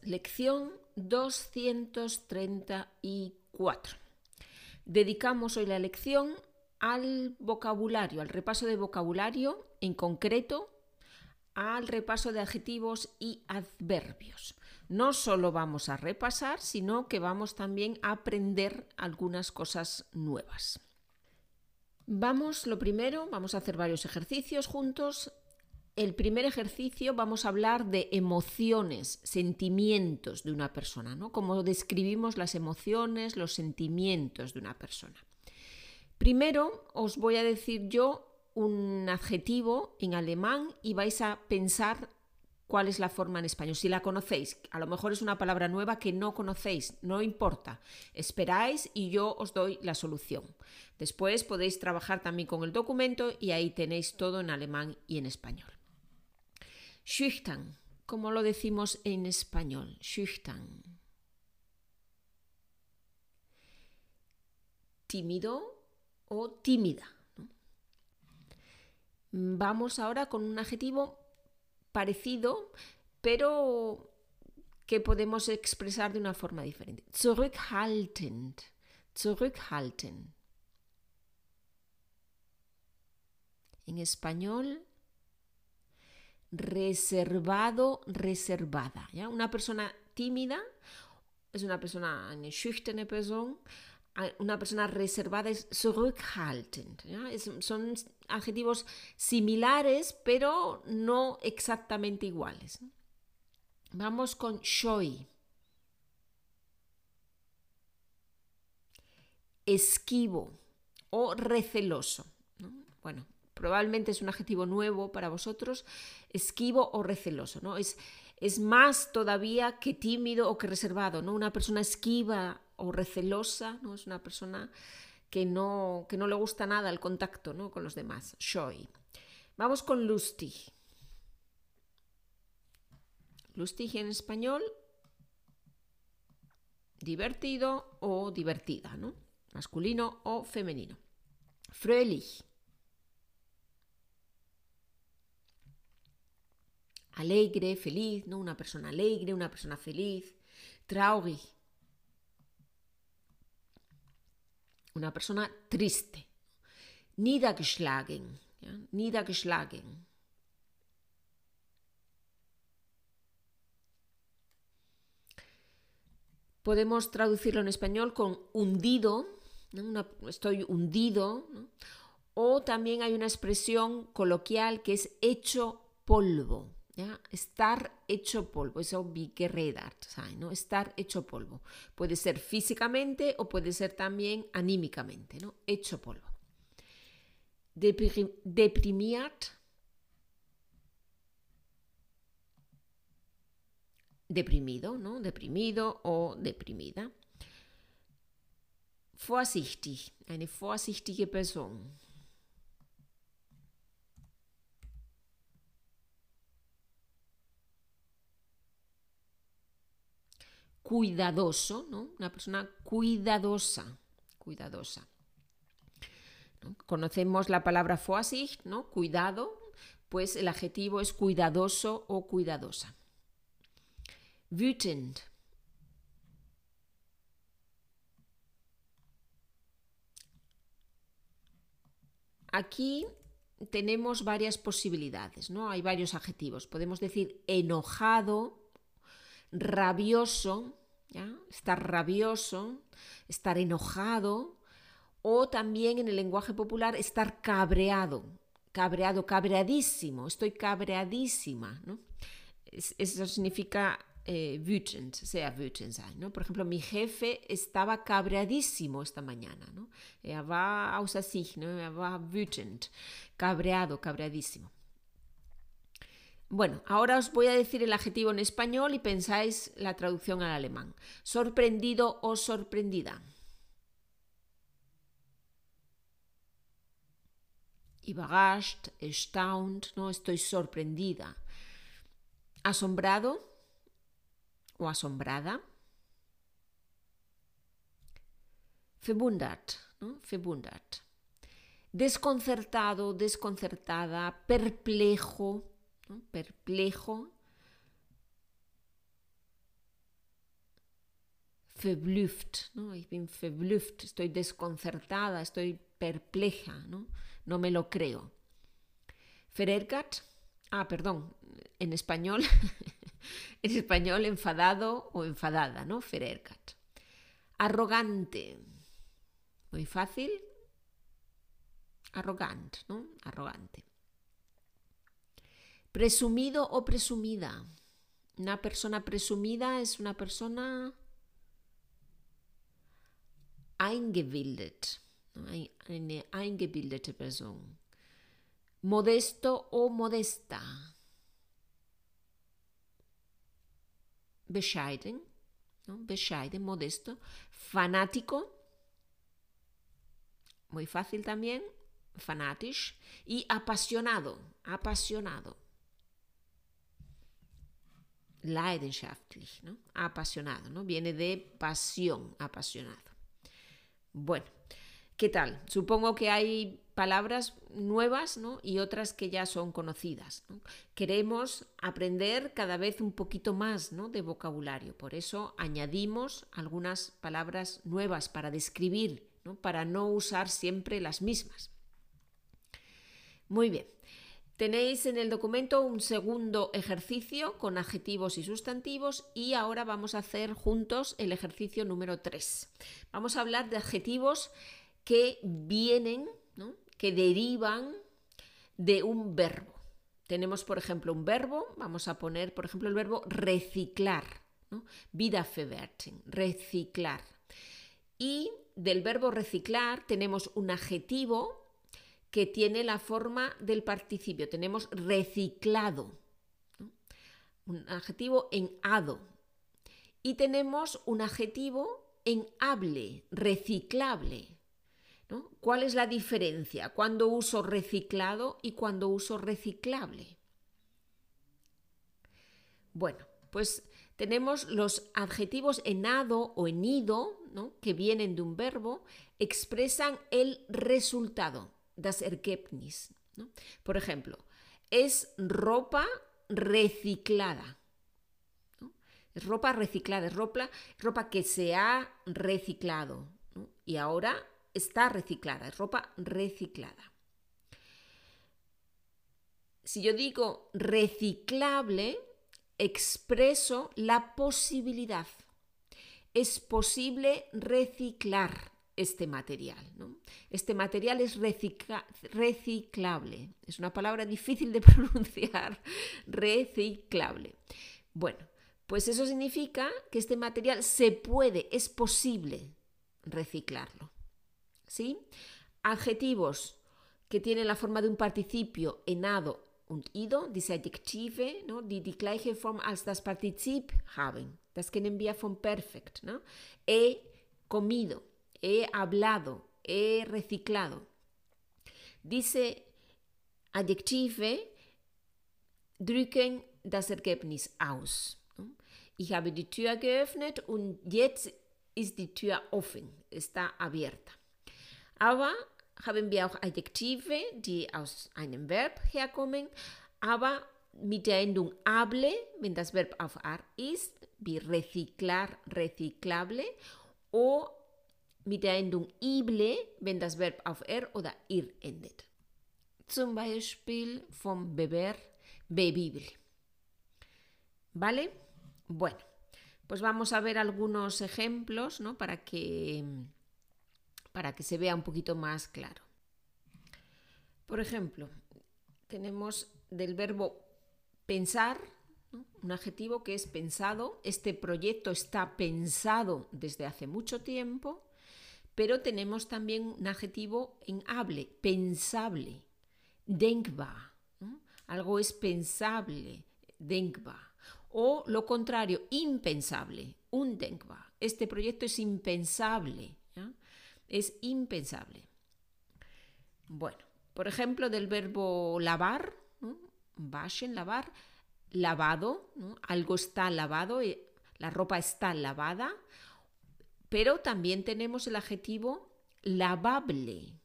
Lección 234. Dedicamos hoy la lección al vocabulario, al repaso de vocabulario, en concreto al repaso de adjetivos y adverbios. No solo vamos a repasar, sino que vamos también a aprender algunas cosas nuevas. Vamos, lo primero, vamos a hacer varios ejercicios juntos el primer ejercicio vamos a hablar de emociones, sentimientos de una persona, ¿no? Cómo describimos las emociones, los sentimientos de una persona. Primero os voy a decir yo un adjetivo en alemán y vais a pensar cuál es la forma en español. Si la conocéis, a lo mejor es una palabra nueva que no conocéis, no importa. Esperáis y yo os doy la solución. Después podéis trabajar también con el documento y ahí tenéis todo en alemán y en español. Schüchtern, como lo decimos en español, schüchtern. Tímido o tímida. Vamos ahora con un adjetivo parecido, pero que podemos expresar de una forma diferente. Zurückhaltend. Zurückhaltend. En español, reservado, reservada. ¿ya? Una persona tímida es una persona, eine schüchterne Person. Una persona reservada es zurückhaltend. son adjetivos similares, pero no exactamente iguales. Vamos con scheu. Esquivo o receloso. Bueno, probablemente es un adjetivo nuevo para vosotros, esquivo o receloso, ¿no? Es, es más todavía que tímido o que reservado, ¿no? Una persona esquiva o recelosa, ¿no? Es una persona que no, que no le gusta nada el contacto ¿no? con los demás. Scheu. Vamos con lustig. Lustig en español, divertido o divertida, ¿no? Masculino o femenino. Fröhlich. Alegre, feliz, ¿no? Una persona alegre, una persona feliz. Traurig. Una persona triste. Niedergeschlagen. Niedergeschlagen. Podemos traducirlo en español con hundido, estoy hundido, o también hay una expresión coloquial que es hecho polvo. Estar hecho polvo, eso redat ¿no? Estar hecho polvo. Puede ser físicamente o puede ser también anímicamente, ¿no? Hecho polvo. deprimiat. Deprimido, ¿no? Deprimido o deprimida. Vorsichtig, eine vorsichtige Person. Cuidadoso, ¿no? Una persona cuidadosa, cuidadosa. Conocemos la palabra Vorsicht, ¿no? Cuidado, pues el adjetivo es cuidadoso o cuidadosa. Wütend. Aquí tenemos varias posibilidades, ¿no? Hay varios adjetivos. Podemos decir enojado, rabioso, estar rabioso, estar enojado, o también en el lenguaje popular estar cabreado, cabreado, cabreadísimo, estoy cabreadísima. ¿no? eso significa eh, wütend, sea wütend. Por ejemplo, mi jefe estaba cabreadísimo esta mañana. ¿no? Er war sich, ¿no? wütend, cabreado, cabreadísimo. Bueno, ahora os voy a decir el adjetivo en español y pensáis la traducción al alemán. Sorprendido o sorprendida. Überrascht, erstaunt, no estoy sorprendida. Asombrado o asombrada. Verwundert, ¿no? Verwundert. Desconcertado, desconcertada, perplejo, perplejo. verblüfft, ¿no? Estoy desconcertada, estoy perpleja, ¿no? No me lo creo. Verärgert, ah, perdón, en español, en español enfadado o enfadada, ¿no? Verärgert. Arrogante, muy fácil. Arrogante, ¿no? Arrogante. Presumido o presumida. Una persona presumida es una persona eingebildet, eine eingebildete Person. Modesto o modesta. Bescheiden, ¿no? bescheiden, modesto. Fanático, muy fácil también, fanatisch. Y apasionado, apasionado. Leidenschaftlich, ¿no? apasionado, ¿no? viene de pasión, apasionado. Bueno, ¿qué tal? Supongo que hay palabras nuevas ¿no? y otras que ya son conocidas. Queremos aprender cada vez un poquito más ¿no? de vocabulario, por eso añadimos algunas palabras nuevas para describir, para no usar siempre las mismas. Muy bien. Tenéis en el documento un segundo ejercicio con adjetivos y sustantivos y ahora vamos a hacer juntos el ejercicio número 3. Vamos a hablar de adjetivos que vienen, que derivan de un verbo. Tenemos, por ejemplo, un verbo, vamos a poner, por ejemplo, el verbo reciclar, ¿no? Wiederverwerten, reciclar. Y del verbo reciclar tenemos un adjetivo que tiene la forma del participio. Tenemos reciclado, un adjetivo en ado. Y tenemos un adjetivo en hable, reciclable. ¿Cuál es la diferencia cuando uso reciclado y cuando uso reciclable? Bueno, pues tenemos los adjetivos en ado o en ido, que vienen de un verbo, expresan el resultado das Ergebnis. Por ejemplo, es ropa reciclada. Es ropa reciclada, es ropa, ropa que se ha reciclado y ahora está reciclada, es ropa reciclada. Si yo digo reciclable, expreso la posibilidad. Es posible reciclar este material. Este material es reciclable. Es una palabra difícil de pronunciar. reciclable. Bueno, pues eso significa que este material se puede, es posible reciclarlo. ¿Sí? Adjetivos que tienen la forma de un participio enado und ido, diese Adjektive, ¿no? die die gleiche Form als das Partizip haben. Das kennen wir vom Perfekt. ¿no? He comido, he hablado, he reciclado. Dice Adjektive drücken das Ergebnis aus. Ich habe die Tür geöffnet und jetzt ist die Tür offen, está abierta. Aber haben wir auch Adjektive, die aus einem Verb herkommen, aber mit der Endung hable, wenn das Verb auf ar ist, wie reciclar, reciclable, o mit der ible, wenn Verb auf er oder ir endet. Zum Beispiel vom beber, bebible. ¿Vale? Bueno, pues vamos a ver algunos ejemplos ¿no? para, que, para que se vea un poquito más claro. Por ejemplo, tenemos del verbo pensar, un adjetivo que es pensado. Este proyecto está pensado desde hace mucho tiempo pero tenemos también un adjetivo en hable, pensable, denkbar. Algo es pensable, denkbar. O lo contrario, impensable, undenkbar. Este proyecto es impensable, es impensable. Bueno, por ejemplo, del verbo lavar, waschen, lavar, lavado, algo está lavado, eh, la ropa está lavada, pero también tenemos el adjetivo lavable,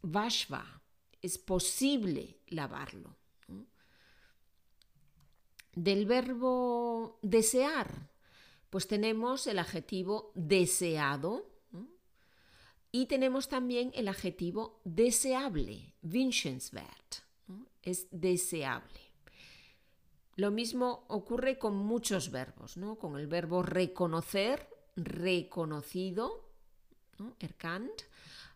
vashva, es posible lavarlo. Del verbo desear, Pues tenemos el adjetivo deseado y tenemos también el adjetivo deseable, wünschenswert. Es deseable. Lo mismo ocurre con muchos verbos, ¿no? Con el verbo reconocer, reconocido, erkannt,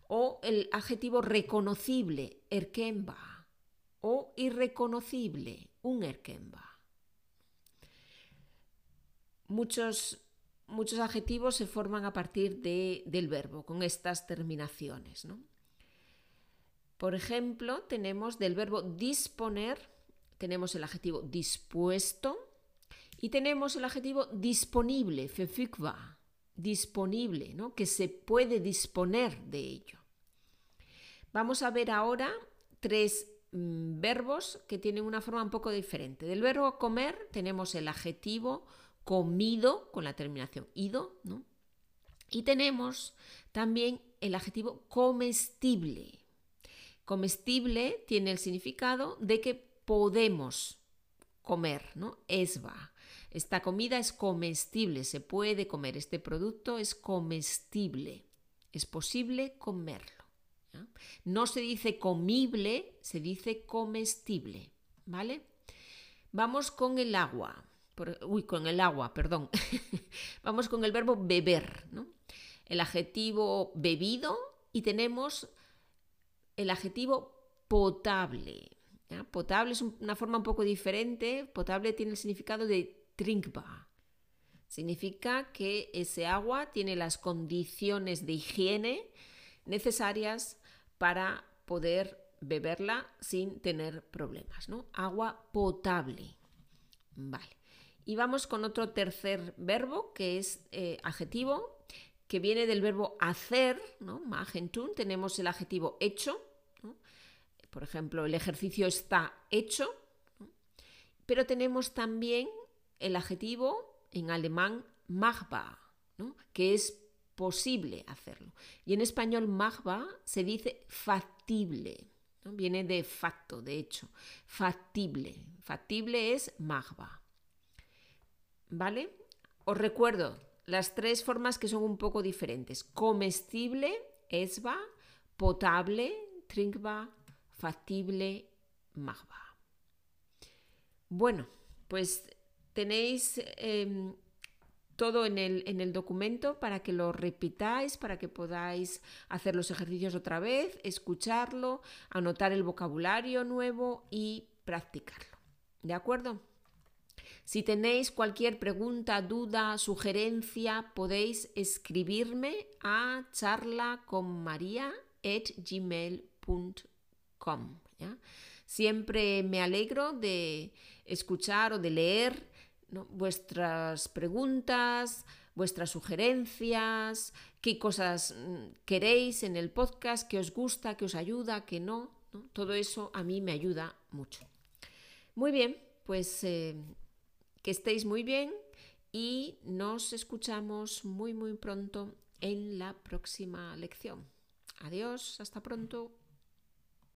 o el adjetivo reconocible, erkennbar, o irreconocible, unerkennbar. Muchos, muchos adjetivos se forman a partir del verbo, con estas terminaciones. Por ejemplo, tenemos del verbo disponer, tenemos el adjetivo dispuesto y tenemos el adjetivo disponible, verfügbar, disponible, ¿no? que se puede disponer de ello. Vamos a ver ahora tres mm, verbos que tienen una forma un poco diferente. Del verbo comer tenemos el adjetivo comido con la terminación ido, ¿no? Y tenemos también el adjetivo comestible. Comestible tiene el significado de que podemos comer, ¿no? Esba. Esta comida es comestible, se puede comer. Este producto es comestible. Es posible comerlo. No se dice comible, se dice comestible, ¿vale? Vamos con el agua uy, con el agua, perdón. Vamos con el verbo beber, ¿no? El adjetivo bebido y tenemos el adjetivo potable. Potable es una forma un poco diferente. Potable tiene el significado de trinkbar. Significa que ese agua tiene las condiciones de higiene necesarias para poder beberla sin tener problemas, ¿no? Agua potable. Vale. Y vamos con otro tercer verbo, que es eh, adjetivo, que viene del verbo hacer, ¿no? Magentun, tenemos el adjetivo hecho. Por ejemplo, el ejercicio está hecho. Pero tenemos también el adjetivo en alemán machbar, que es posible hacerlo. Y en español machbar se dice factible. Viene de facto, de hecho. Factible. Factible es machbar. ¿Vale? Os recuerdo las tres formas que son un poco diferentes. Comestible, esba, potable, trinkba, factible, magba. Bueno, pues tenéis em, todo en el, en el, documento para que lo repitáis, para que podáis hacer los ejercicios otra vez, escucharlo, anotar el vocabulario nuevo y practicarlo. ¿De acuerdo? Si tenéis cualquier pregunta, duda, sugerencia, podéis escribirme a charlaconmaria.gmail.com. Siempre me alegro de escuchar o de leer vuestras preguntas, vuestras sugerencias, qué cosas mm, queréis en el podcast, qué os gusta, qué os ayuda, qué no. Todo eso a mí me ayuda mucho. Muy bien, pues eh, que estéis muy bien y nos escuchamos muy muy pronto en la próxima lección. Adiós, hasta pronto.